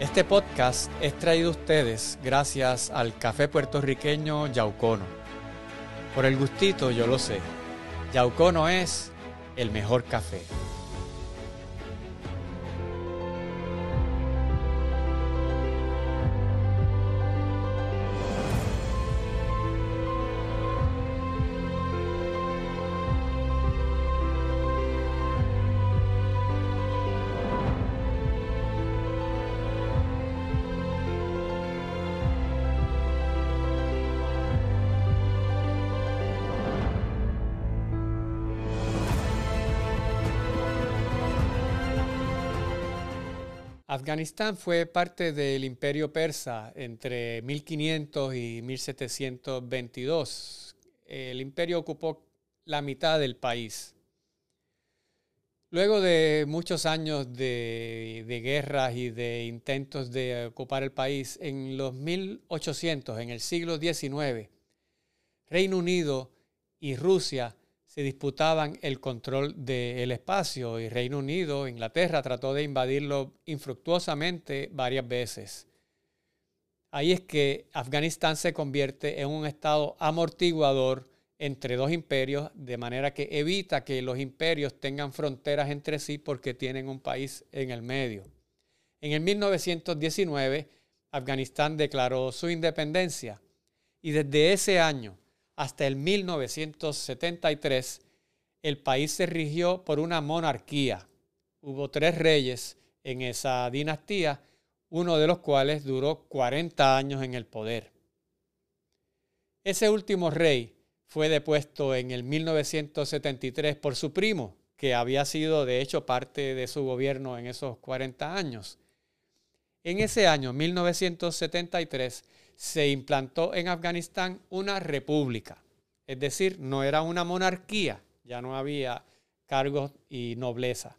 Este podcast es traído a ustedes gracias al café puertorriqueño Yaucono. Por el gustito yo lo sé. Yaucono es el mejor café. Afganistán fue parte del imperio persa entre 1500 y 1722. El imperio ocupó la mitad del país. Luego de muchos años de, guerras y de intentos de ocupar el país, en los 1800, en el siglo XIX, Reino Unido y Rusia se disputaban el control del espacio y Reino Unido, Inglaterra, trató de invadirlo infructuosamente varias veces. Ahí es que Afganistán se convierte en un estado amortiguador entre dos imperios, de manera que evita que los imperios tengan fronteras entre sí porque tienen un país en el medio. En el 1919, Afganistán declaró su independencia y desde ese año hasta el 1973, el país se rigió por una monarquía. Hubo tres reyes en esa dinastía, uno de los cuales duró 40 años en el poder. Ese último rey fue depuesto en el 1973 por su primo, que había sido de hecho parte de su gobierno en esos 40 años. En ese año, 1973, se implantó en Afganistán una república. Es decir, no era una monarquía, ya no había cargos y nobleza.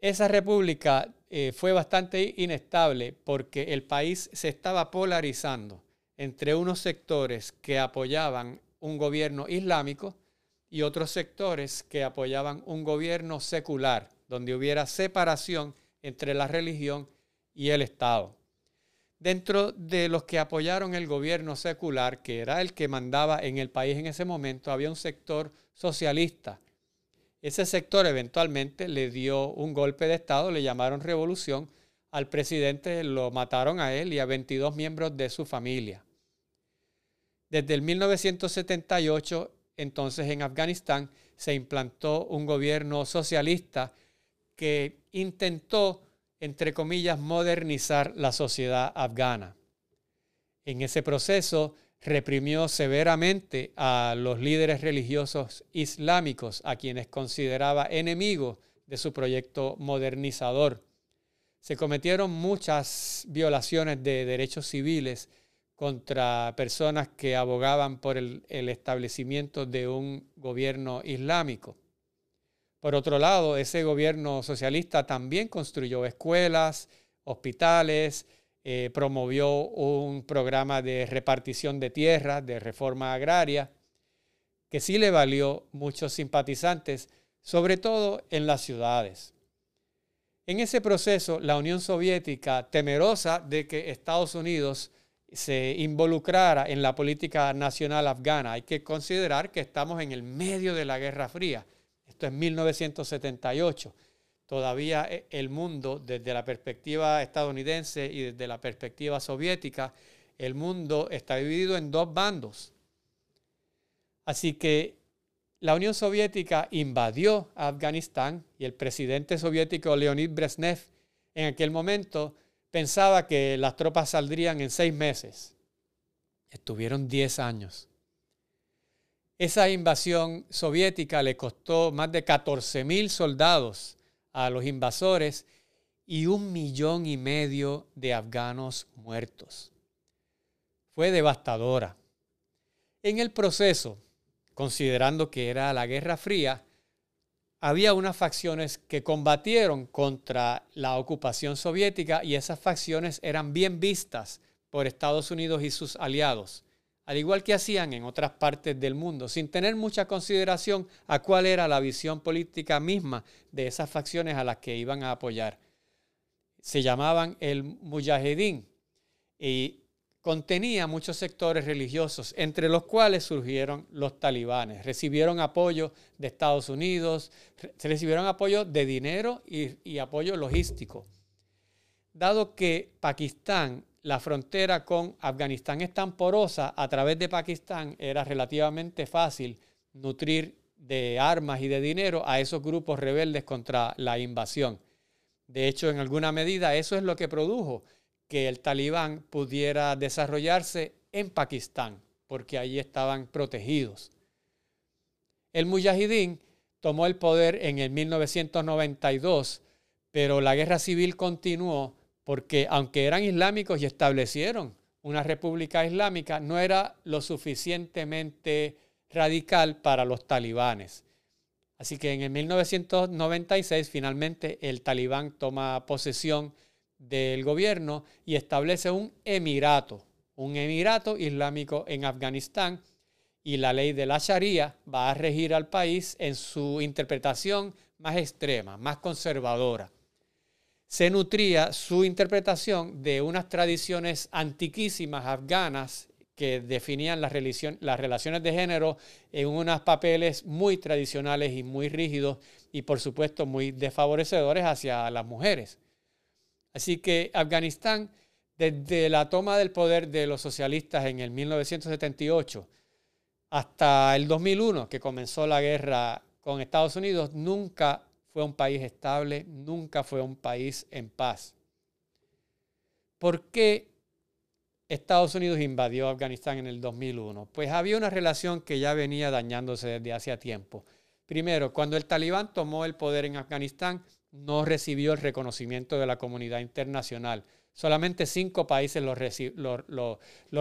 Esa república eh, fue bastante inestable porque el país se estaba polarizando entre unos sectores que apoyaban un gobierno islámico y otros sectores que apoyaban un gobierno secular, donde hubiera separación entre la religión y el Estado. Dentro de los que apoyaron el gobierno secular, que era el que mandaba en el país en ese momento, había un sector socialista. Ese sector eventualmente le dio un golpe de Estado, le llamaron revolución, al presidente lo mataron a él y a 22 miembros de su familia. Desde el 1978, entonces en Afganistán, se implantó un gobierno socialista que intentó entre comillas, modernizar la sociedad afgana. En ese proceso reprimió severamente a los líderes religiosos islámicos, a quienes consideraba enemigos de su proyecto modernizador. Se cometieron muchas violaciones de derechos civiles contra personas que abogaban por el, el establecimiento de un gobierno islámico. Por otro lado, ese gobierno socialista también construyó escuelas, hospitales, eh, promovió un programa de repartición de tierras, de reforma agraria, que sí le valió muchos simpatizantes, sobre todo en las ciudades. En ese proceso, la Unión Soviética, temerosa de que Estados Unidos se involucrara en la política nacional afgana, hay que considerar que estamos en el medio de la Guerra Fría esto es 1978. Todavía eh, el mundo, desde la perspectiva estadounidense y desde la perspectiva soviética, el mundo está dividido en dos bandos. Así que la Unión Soviética invadió Afganistán y el presidente soviético Leonid Brezhnev en aquel momento pensaba que las tropas saldrían en seis meses. Estuvieron diez años. Esa invasión soviética le costó más de 14 mil soldados a los invasores y un millón y medio de afganos muertos. Fue devastadora. En el proceso, considerando que era la Guerra Fría, había unas facciones que combatieron contra la ocupación soviética y esas facciones eran bien vistas por Estados Unidos y sus aliados al igual que hacían en otras partes del mundo, sin tener mucha consideración a cuál era la visión política misma de esas facciones a las que iban a apoyar. se llamaban el Mujahedin y contenía muchos sectores religiosos, entre los cuales surgieron los talibanes. Recibieron apoyo de Estados Unidos, recibieron apoyo de dinero y apoyo logístico. Dado que Pakistán, la frontera con Afganistán es tan porosa, a través de Pakistán era relativamente fácil nutrir de armas y de dinero a esos grupos rebeldes contra la invasión. De hecho, en alguna medida eso es lo que produjo que el talibán pudiera desarrollarse en Pakistán, porque allí estaban protegidos. El mujahidín tomó el poder en el 1992, pero la guerra civil continuó porque aunque eran islámicos y establecieron una república islámica, no era lo suficientemente radical para los talibanes. Así que en el 1996 finalmente el talibán toma posesión del gobierno y establece un emirato, un emirato islámico en Afganistán y la ley de la Sharia va a regir al país en su interpretación más extrema, más conservadora. Se nutría su interpretación de unas tradiciones antiquísimas afganas que definían las, relaciones de género en unos papeles muy tradicionales y muy rígidos y por supuesto muy desfavorecedores hacia las mujeres. Así que Afganistán, desde la toma del poder de los socialistas en el 1978 hasta el 2001, que comenzó la guerra con Estados Unidos, nunca fue un país estable, nunca fue un país en paz. ¿Por qué Estados Unidos invadió Afganistán en el 2001? Pues había una relación que ya venía dañándose desde hacía tiempo. Primero, cuando el talibán tomó el poder en Afganistán, no recibió el reconocimiento de la comunidad internacional. Solamente cinco países lo,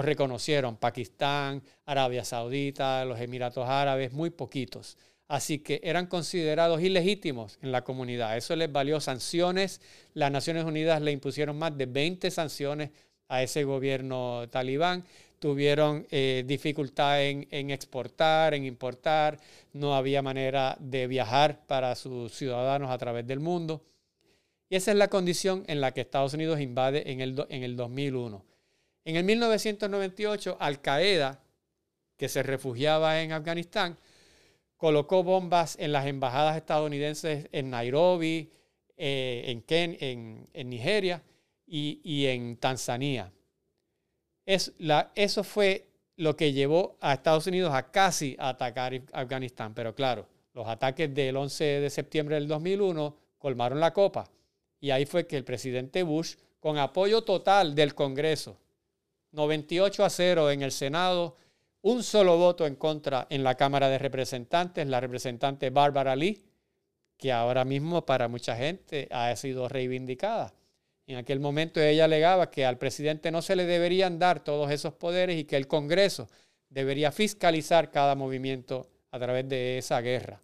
reconocieron, Pakistán, Arabia Saudita, los Emiratos Árabes, muy poquitos. Así que eran considerados ilegítimos en la comunidad. Eso les valió sanciones. Las Naciones Unidas le impusieron más de 20 sanciones a ese gobierno talibán. Tuvieron eh, dificultad en, exportar, en importar, no había manera de viajar para sus ciudadanos a través del mundo. Y esa es la condición en la que Estados Unidos invade en el, en el 2001. En el 1998, Al Qaeda, que se refugiaba en Afganistán, colocó bombas en las embajadas estadounidenses en Nairobi, eh, en, Ken, en, en Nigeria, y, en Tanzania. Es la, eso fue lo que llevó a Estados Unidos a casi atacar Afganistán. Pero claro, los ataques del 11 de septiembre del 2001 colmaron la copa. Y ahí fue que el presidente Bush, con apoyo total del Congreso, 98 a 0 en el Senado, un solo voto en contra en la Cámara de Representantes, la representante Barbara Lee, que ahora mismo para mucha gente ha sido reivindicada. En aquel momento ella alegaba que al presidente no se le deberían dar todos esos poderes y que el Congreso debería fiscalizar cada movimiento a través de esa guerra.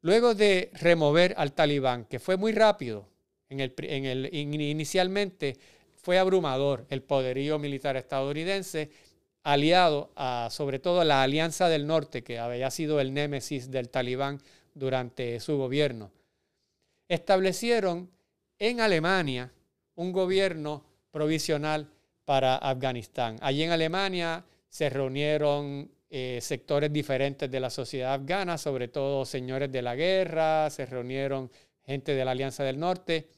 Luego de remover al talibán, que fue muy rápido, en el, inicialmente fue abrumador el poderío militar estadounidense, aliado a sobre todo la Alianza del Norte, que había sido el némesis del talibán durante su gobierno. Establecieron en Alemania un gobierno provisional para Afganistán. Allí en Alemania se reunieron eh, sectores diferentes de la sociedad afgana, sobre todo señores de la guerra, se reunieron gente de la Alianza del Norte.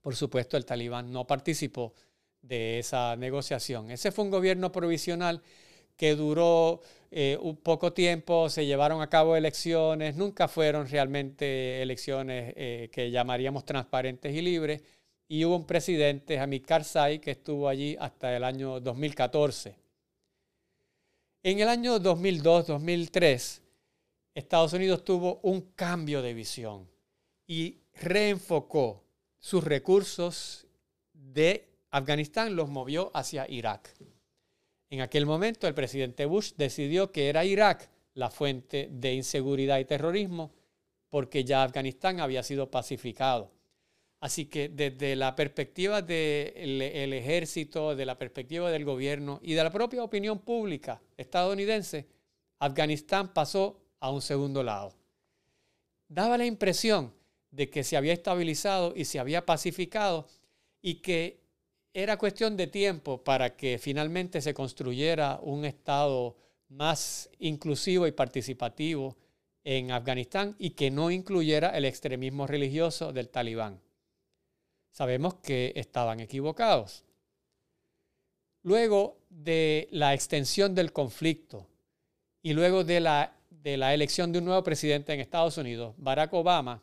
Por supuesto, el talibán no participó de esa negociación. Ese fue un gobierno provisional que duró eh, un poco tiempo, se llevaron a cabo elecciones, nunca fueron realmente elecciones eh, que llamaríamos transparentes y libres, y hubo un presidente, Hamid Karzai, que estuvo allí hasta el año 2014. En el año 2002-2003, Estados Unidos tuvo un cambio de visión y reenfocó sus recursos de Afganistán, los movió hacia Irak. En aquel momento el presidente Bush decidió que era Irak la fuente de inseguridad y terrorismo porque ya Afganistán había sido pacificado. Así que desde la perspectiva del ejército, de la perspectiva del gobierno y de la propia opinión pública estadounidense, Afganistán pasó a un segundo lado. Daba la impresión de que se había estabilizado y se había pacificado y que era cuestión de tiempo para que finalmente se construyera un Estado más inclusivo y participativo en Afganistán y que no incluyera el extremismo religioso del talibán. Sabemos que estaban equivocados. Luego de la extensión del conflicto y luego de la, de la elección de un nuevo presidente en Estados Unidos, Barack Obama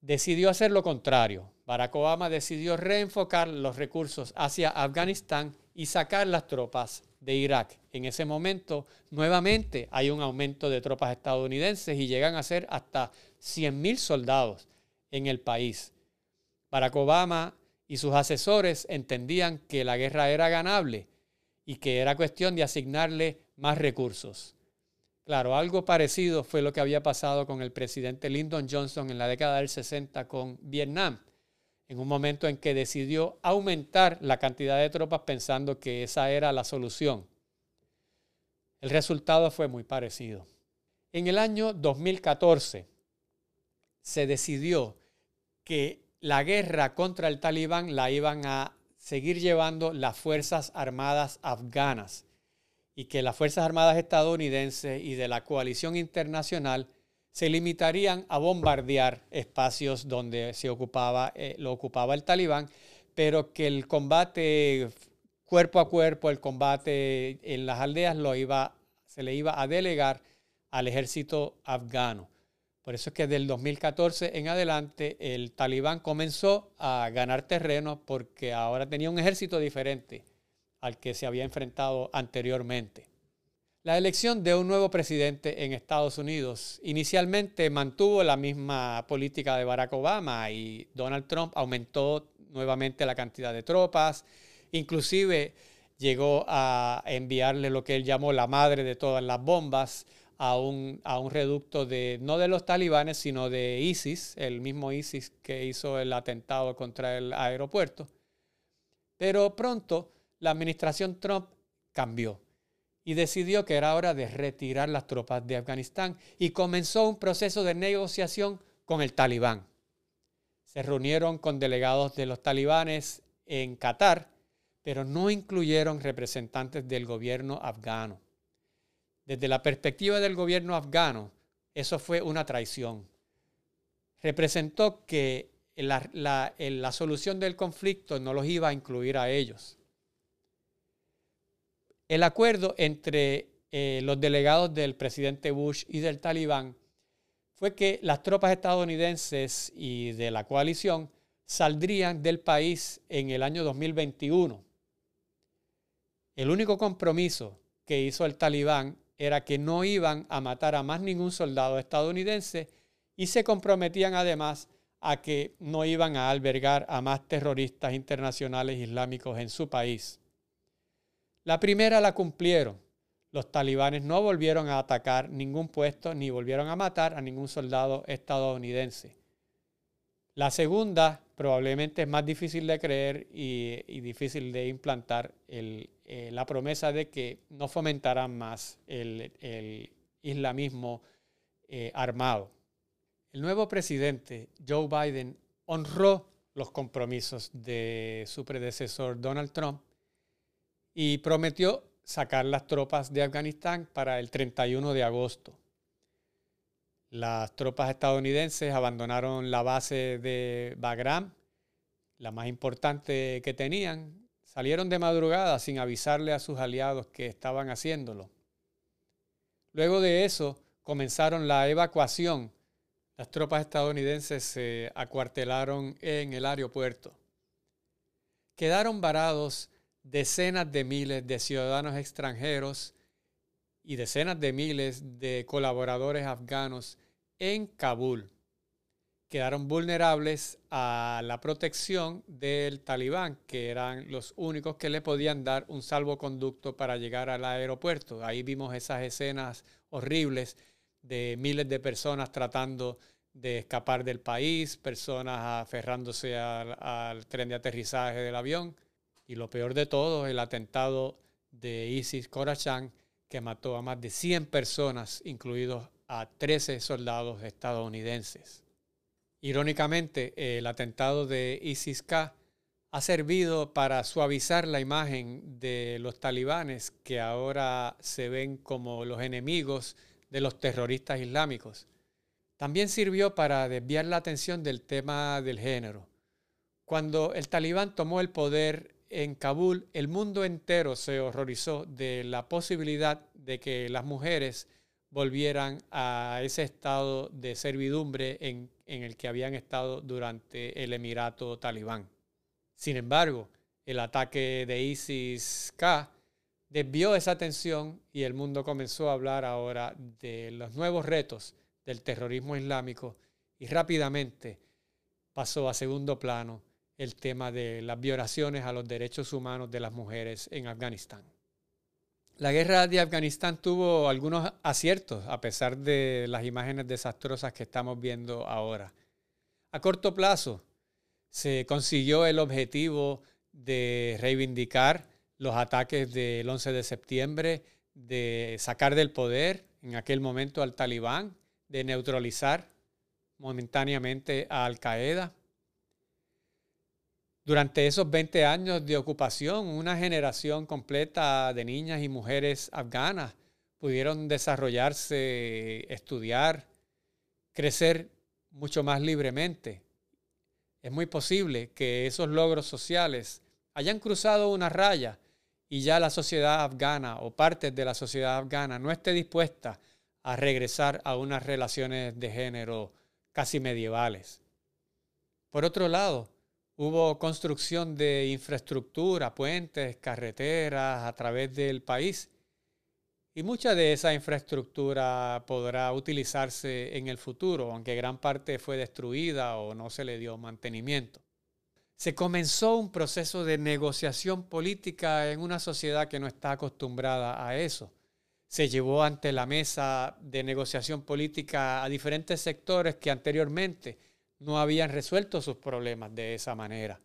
decidió hacer lo contrario. Barack Obama decidió reenfocar los recursos hacia Afganistán y sacar las tropas de Irak. En ese momento, nuevamente hay un aumento de tropas estadounidenses y llegan a ser hasta 100.000 soldados en el país. Barack Obama y sus asesores entendían que la guerra era ganable y que era cuestión de asignarle más recursos. Claro, algo parecido fue lo que había pasado con el presidente Lyndon Johnson en la década del 60 con Vietnam, en un momento en que decidió aumentar la cantidad de tropas pensando que esa era la solución. El resultado fue muy parecido. En el año 2014 se decidió que la guerra contra el talibán la iban a seguir llevando las Fuerzas Armadas afganas y que las Fuerzas Armadas estadounidenses y de la coalición internacional se limitarían a bombardear espacios donde se ocupaba, eh, lo ocupaba el talibán, pero que el combate cuerpo a cuerpo, el combate en las aldeas lo iba, se le iba a delegar al ejército afgano. Por eso es que del 2014 en adelante el talibán comenzó a ganar terreno porque ahora tenía un ejército diferente al que se había enfrentado anteriormente. La elección de un nuevo presidente en Estados Unidos. Inicialmente mantuvo la misma política de Barack Obama y Donald Trump aumentó nuevamente la cantidad de tropas, inclusive llegó a enviarle lo que él llamó la madre de todas las bombas a un, a un reducto de, no de los talibanes, sino de ISIS, el mismo ISIS que hizo el atentado contra el aeropuerto. Pero pronto la administración Trump cambió y decidió que era hora de retirar las tropas de Afganistán y comenzó un proceso de negociación con el talibán. Se reunieron con delegados de los talibanes en Qatar, pero no incluyeron representantes del gobierno afgano. Desde la perspectiva del gobierno afgano, eso fue una traición. Representó que la, la solución del conflicto no los iba a incluir a ellos. El acuerdo entre eh, los delegados del presidente Bush y del talibán fue que las tropas estadounidenses y de la coalición saldrían del país en el año 2021. El único compromiso que hizo el talibán era que no iban a matar a más ningún soldado estadounidense y se comprometían además a que no iban a albergar a más terroristas internacionales islámicos en su país. La primera la cumplieron. Los talibanes no volvieron a atacar ningún puesto ni volvieron a matar a ningún soldado estadounidense. La segunda probablemente es más difícil de creer y, difícil de implantar eh, la promesa de que no fomentarán más el, islamismo eh, armado. El nuevo presidente, Joe Biden, honró los compromisos de su predecesor Donald Trump y prometió sacar las tropas de Afganistán para el 31 de agosto. Las tropas estadounidenses abandonaron la base de Bagram, la más importante que tenían, salieron de madrugada sin avisarle a sus aliados que estaban haciéndolo. Luego de eso comenzaron la evacuación. Las tropas estadounidenses se acuartelaron en el aeropuerto. Quedaron varados decenas de miles de ciudadanos extranjeros y decenas de miles de colaboradores afganos en Kabul. Quedaron vulnerables a la protección del talibán, que eran los únicos que le podían dar un salvoconducto para llegar al aeropuerto. Ahí vimos esas escenas horribles de miles de personas tratando de escapar del país, personas aferrándose al, al tren de aterrizaje del avión. Y lo peor de todo, el atentado de ISIS Khorasan, que mató a más de 100 personas, incluidos a 13 soldados estadounidenses. Irónicamente, el atentado de ISIS-K ha servido para suavizar la imagen de los talibanes que ahora se ven como los enemigos de los terroristas islámicos. También sirvió para desviar la atención del tema del género. Cuando el talibán tomó el poder en Kabul, el mundo entero se horrorizó de la posibilidad de que las mujeres volvieran a ese estado de servidumbre en, el que habían estado durante el Emirato talibán. Sin embargo, el ataque de ISIS-K desvió esa atención y el mundo comenzó a hablar ahora de los nuevos retos del terrorismo islámico y rápidamente pasó a segundo plano el tema de las violaciones a los derechos humanos de las mujeres en Afganistán. La guerra de Afganistán tuvo algunos aciertos a pesar de las imágenes desastrosas que estamos viendo ahora. A corto plazo, se consiguió el objetivo de reivindicar los ataques del 11 de septiembre, de sacar del poder en aquel momento al talibán, de neutralizar momentáneamente a Al Qaeda. Durante esos 20 años de ocupación, una generación completa de niñas y mujeres afganas pudieron desarrollarse, estudiar, crecer mucho más libremente es muy posible que esos logros sociales hayan cruzado una raya y ya la sociedad afgana o partes de la sociedad afgana no esté dispuesta a regresar a unas relaciones de género casi medievales. Por otro lado, hubo construcción de infraestructura, puentes, carreteras a través del país y mucha de esa infraestructura podrá utilizarse en el futuro, aunque gran parte fue destruida o no se le dio mantenimiento. Se comenzó un proceso de negociación política en una sociedad que no está acostumbrada a eso. Se llevó ante la mesa de negociación política a diferentes sectores que anteriormente no habían resuelto sus problemas de esa manera.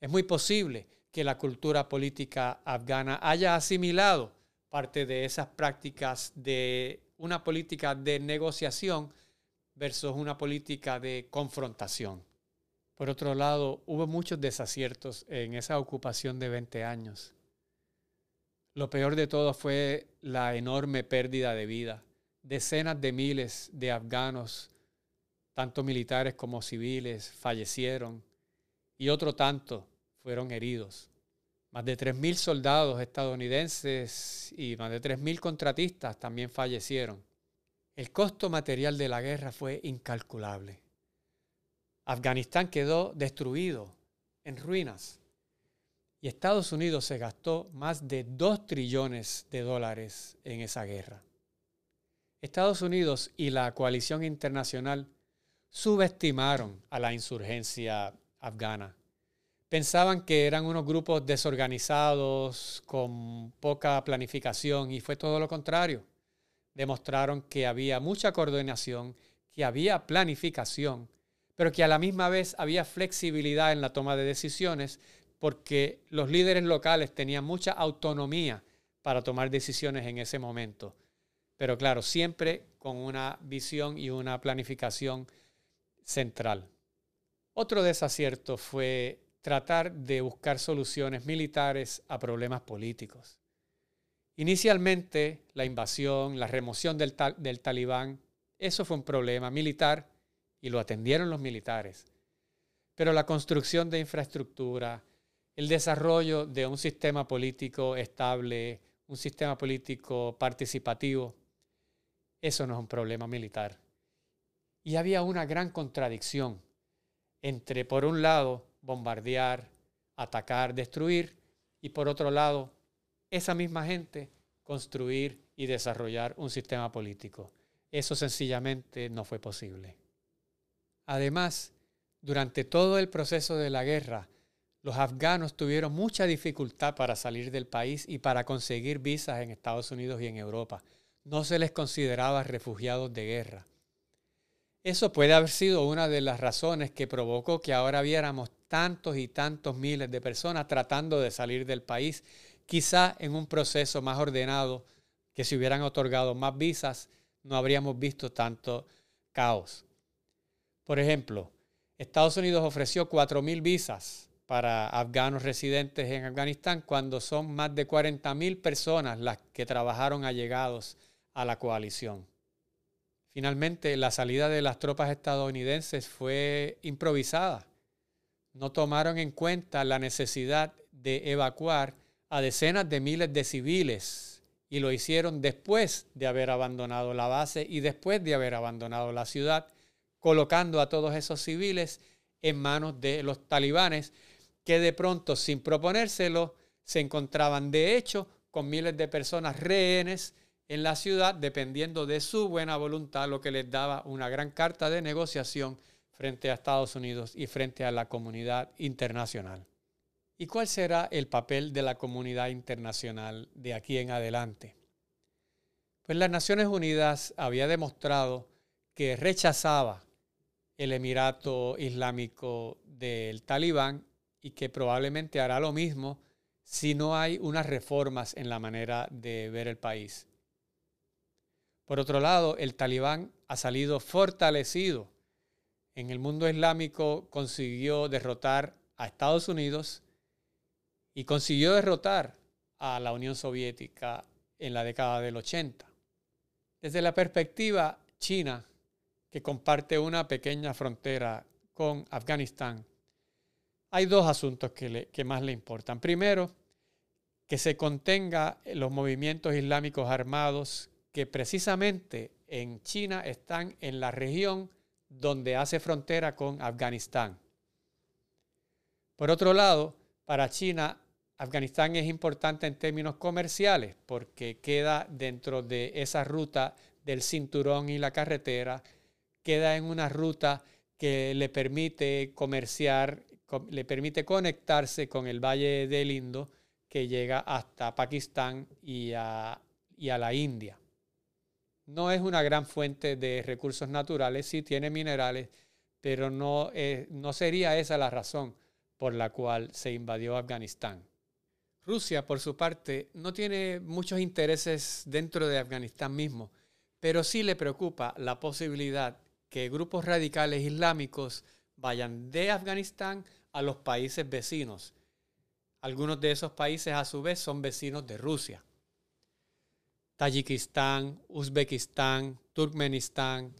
Es muy posible que la cultura política afgana haya asimilado parte de esas prácticas de una política de negociación versus una política de confrontación. Por otro lado, hubo muchos desaciertos en esa ocupación de 20 años. Lo peor de todo fue la enorme pérdida de vida. Decenas de miles de afganos, tanto militares como civiles, fallecieron y otro tanto fueron heridos. Más de 3.000 soldados estadounidenses y más de 3.000 contratistas también fallecieron. El costo material de la guerra fue incalculable. Afganistán quedó destruido, en ruinas, y Estados Unidos se gastó más de 2 trillones de dólares en esa guerra. Estados Unidos y la coalición internacional subestimaron a la insurgencia afgana pensaban que eran unos grupos desorganizados, con poca planificación, y fue todo lo contrario. Demostraron que había mucha coordinación, que había planificación, pero que a la misma vez había flexibilidad en la toma de decisiones, porque los líderes locales tenían mucha autonomía para tomar decisiones en ese momento. Pero claro, siempre con una visión y una planificación central. Otro desacierto fue tratar de buscar soluciones militares a problemas políticos. Inicialmente, la invasión, la remoción del, del talibán, eso fue un problema militar y lo atendieron los militares. Pero la construcción de infraestructura, el desarrollo de un sistema político estable, un sistema político participativo, eso no es un problema militar. Y había una gran contradicción entre, por un lado, bombardear, atacar, destruir, y por otro lado, esa misma gente construir y desarrollar un sistema político. Eso sencillamente no fue posible. Además, durante todo el proceso de la guerra, los afganos tuvieron mucha dificultad para salir del país y para conseguir visas en Estados Unidos y en Europa. No se les consideraba refugiados de guerra. Eso puede haber sido una de las razones que provocó que ahora viéramos tantos y tantos miles de personas tratando de salir del país, quizá en un proceso más ordenado, que si hubieran otorgado más visas, no habríamos visto tanto caos. Por ejemplo, Estados Unidos ofreció 4.000 visas para afganos residentes en Afganistán cuando son más de 40.000 personas las que trabajaron allegados a la coalición. Finalmente, la salida de las tropas estadounidenses fue improvisada. No tomaron en cuenta la necesidad de evacuar a decenas de miles de civiles y lo hicieron después de haber abandonado la base y después de haber abandonado la ciudad, colocando a todos esos civiles en manos de los talibanes que de pronto, sin proponérselo, se encontraban de hecho con miles de personas rehenes en la ciudad, dependiendo de su buena voluntad, lo que les daba una gran carta de negociación frente a Estados Unidos y frente a la comunidad internacional. ¿Y cuál será el papel de la comunidad internacional de aquí en adelante? Pues las Naciones Unidas había demostrado que rechazaba el Emirato Islámico del Talibán y que probablemente hará lo mismo si no hay unas reformas en la manera de ver el país. Por otro lado, el talibán ha salido fortalecido. En el mundo islámico consiguió derrotar a Estados Unidos y consiguió derrotar a la Unión Soviética en la década del 80. Desde la perspectiva china, que comparte una pequeña frontera con Afganistán, hay dos asuntos que, que más le importan. Primero, que se contenga los movimientos islámicos armados que precisamente en China están en la región donde hace frontera con Afganistán. Por otro lado, para China, Afganistán es importante en términos comerciales porque queda dentro de esa ruta del cinturón y la carretera, queda en una ruta que le permite comerciar le permite conectarse con el Valle del Indo que llega hasta Pakistán y a, la India. No es una gran fuente de recursos naturales, sí tiene minerales, pero no, no sería esa la razón por la cual se invadió Afganistán. Rusia, por su parte, no tiene muchos intereses dentro de Afganistán mismo, pero sí le preocupa la posibilidad que grupos radicales islámicos vayan de Afganistán a los países vecinos. Algunos de esos países a su vez son vecinos de Rusia. Tayikistán, Uzbekistán, Turkmenistán,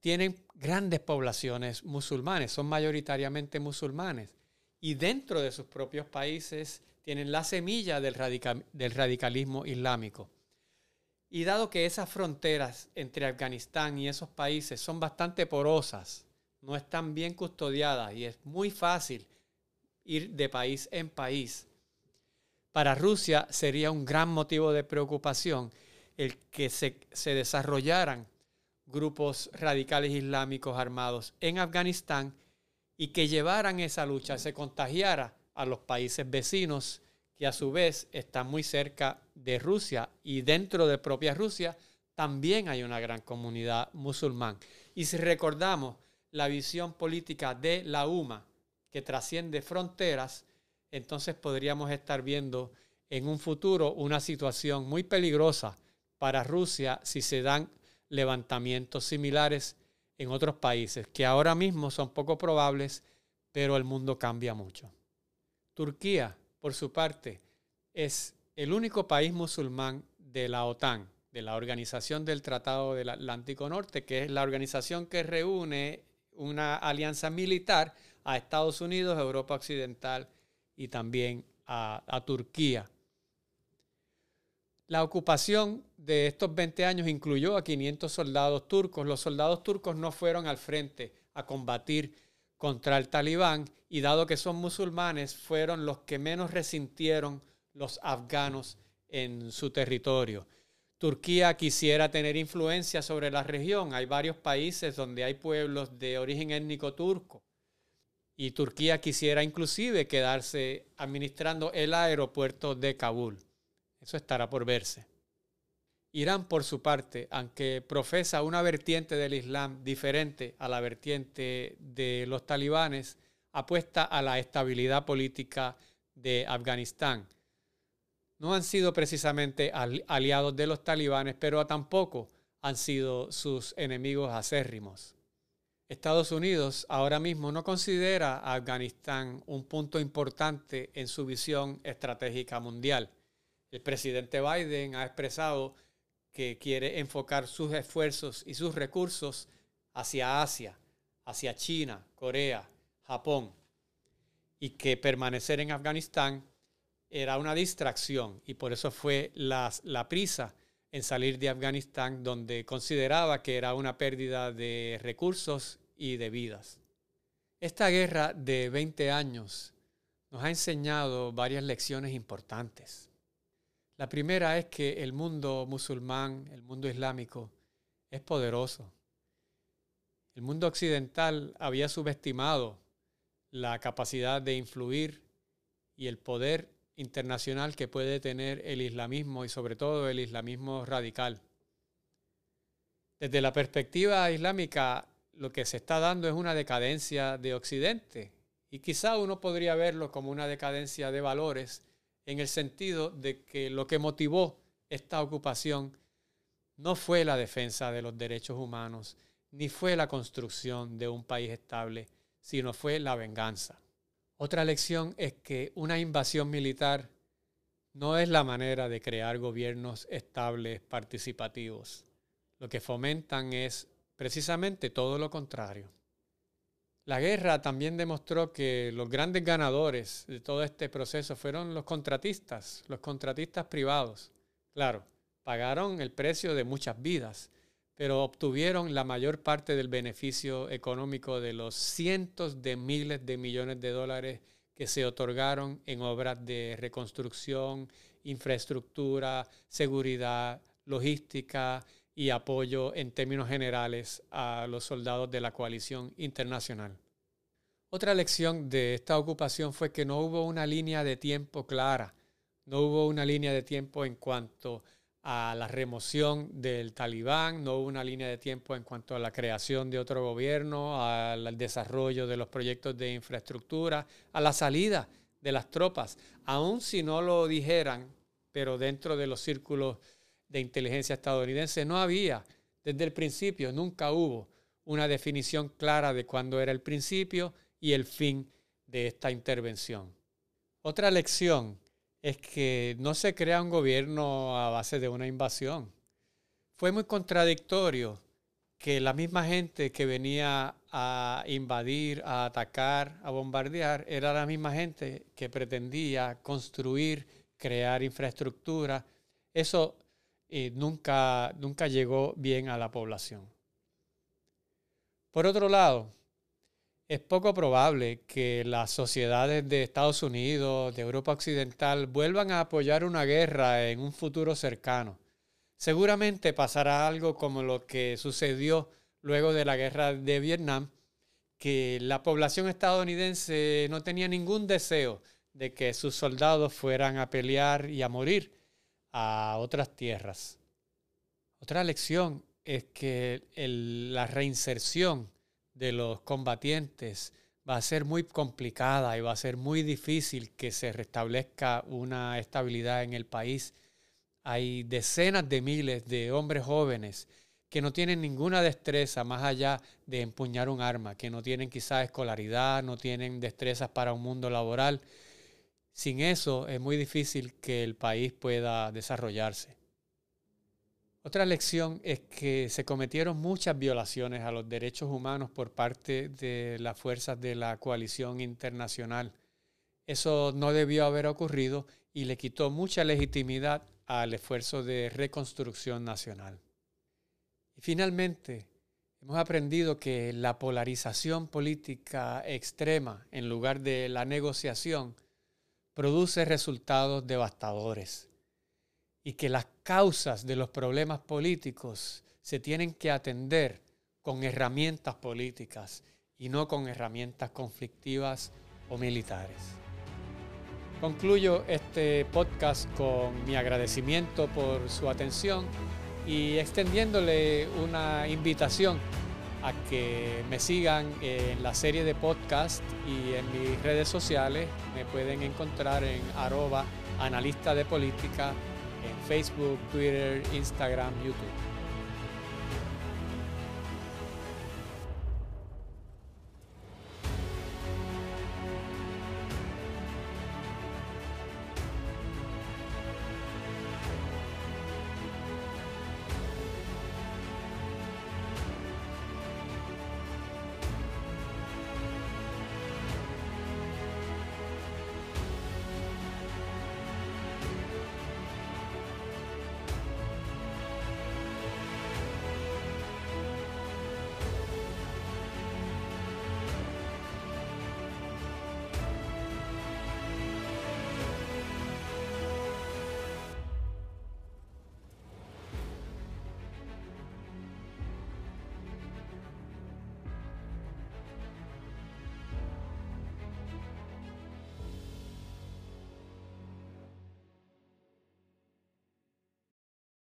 tienen grandes poblaciones musulmanes, son mayoritariamente musulmanes. Y dentro de sus propios países tienen la semilla del, del radicalismo islámico. Y dado que esas fronteras entre Afganistán y esos países son bastante porosas, no están bien custodiadas y es muy fácil ir de país en país. Para Rusia sería un gran motivo de preocupación el que se, desarrollaran grupos radicales islámicos armados en Afganistán y que llevaran esa lucha, se contagiara a los países vecinos que a su vez están muy cerca de Rusia y dentro de propia Rusia también hay una gran comunidad musulmán. Y si recordamos la visión política de la UMA, que trasciende fronteras, entonces podríamos estar viendo en un futuro una situación muy peligrosa para Rusia si se dan levantamientos similares en otros países, que ahora mismo son poco probables, pero el mundo cambia mucho. Turquía, por su parte, es el único país musulmán de la OTAN, de la Organización del Tratado del Atlántico Norte, que es la organización que reúne una alianza militar a Estados Unidos, Europa Occidental y también a, Turquía. La ocupación de estos 20 años incluyó a 500 soldados turcos. Los soldados turcos no fueron al frente a combatir contra el talibán y dado que son musulmanes, fueron los que menos resintieron los afganos en su territorio. Turquía quisiera tener influencia sobre la región. Hay varios países donde hay pueblos de origen étnico turco y Turquía quisiera inclusive quedarse administrando el aeropuerto de Kabul. Eso estará por verse. Irán, por su parte, aunque profesa una vertiente del Islam diferente a la vertiente de los talibanes, apuesta a la estabilidad política de Afganistán. No han sido precisamente aliados de los talibanes, pero tampoco han sido sus enemigos acérrimos. Estados Unidos ahora mismo no considera a Afganistán un punto importante en su visión estratégica mundial. El presidente Biden ha expresado que quiere enfocar sus esfuerzos y sus recursos hacia Asia, hacia China, Corea, Japón, y que permanecer en Afganistán era una distracción y por eso fue la, la prisa en salir de Afganistán, donde consideraba que era una pérdida de recursos y de vidas. Esta guerra de 20 años nos ha enseñado varias lecciones importantes. La primera es que el mundo musulmán, el mundo islámico, es poderoso. El mundo occidental había subestimado la capacidad de influir y el poder internacional que puede tener el islamismo y sobre todo el islamismo radical. Desde la perspectiva islámica, lo que se está dando es una decadencia de Occidente y quizá uno podría verlo como una decadencia de valores en el sentido de que lo que motivó esta ocupación no fue la defensa de los derechos humanos, ni fue la construcción de un país estable, sino fue la venganza. Otra lección es que una invasión militar no es la manera de crear gobiernos estables, participativos. Lo que fomentan es precisamente todo lo contrario. La guerra también demostró que los grandes ganadores de todo este proceso fueron los contratistas, los contratistas privados. Claro, pagaron el precio de muchas vidas, pero obtuvieron la mayor parte del beneficio económico de los cientos de miles de millones de dólares que se otorgaron en obras de reconstrucción, infraestructura, seguridad, logística y apoyo en términos generales a los soldados de la coalición internacional. Otra lección de esta ocupación fue que no hubo una línea de tiempo clara, no hubo una línea de tiempo en cuanto a la remoción del talibán, no hubo una línea de tiempo en cuanto a la creación de otro gobierno, al desarrollo de los proyectos de infraestructura, a la salida de las tropas, aun si no lo dijeran, pero dentro de los círculos de inteligencia estadounidense no había, desde el principio, nunca hubo una definición clara de cuándo era el principio y el fin de esta intervención. Otra lección es que no se crea un gobierno a base de una invasión. Fue muy contradictorio que la misma gente que venía a invadir, a atacar, a bombardear, era la misma gente que pretendía construir, crear infraestructura. Eso eh, nunca, nunca llegó bien a la población. Por otro lado, es poco probable que las sociedades de Estados Unidos, de Europa Occidental, vuelvan a apoyar una guerra en un futuro cercano. Seguramente pasará algo como lo que sucedió luego de la guerra de Vietnam, que la población estadounidense no tenía ningún deseo de que sus soldados fueran a pelear y a morir a otras tierras. Otra lección es que la reinserción de los combatientes va a ser muy complicada y va a ser muy difícil que se restablezca una estabilidad en el país. Hay decenas de miles de hombres jóvenes que no tienen ninguna destreza más allá de empuñar un arma, que no tienen quizás escolaridad, no tienen destrezas para un mundo laboral. Sin eso es muy difícil que el país pueda desarrollarse. Otra lección es que se cometieron muchas violaciones a los derechos humanos por parte de las fuerzas de la coalición internacional. Eso no debió haber ocurrido y le quitó mucha legitimidad al esfuerzo de reconstrucción nacional. Y finalmente, hemos aprendido que la polarización política extrema en lugar de la negociación produce resultados devastadores y que las causas de los problemas políticos se tienen que atender con herramientas políticas y no con herramientas conflictivas o militares. Concluyo este podcast con mi agradecimiento por su atención y extendiéndole una invitación a que me sigan en la serie de podcast y en mis redes sociales. Me pueden encontrar en arroba analista de política en Facebook, Twitter, Instagram, YouTube.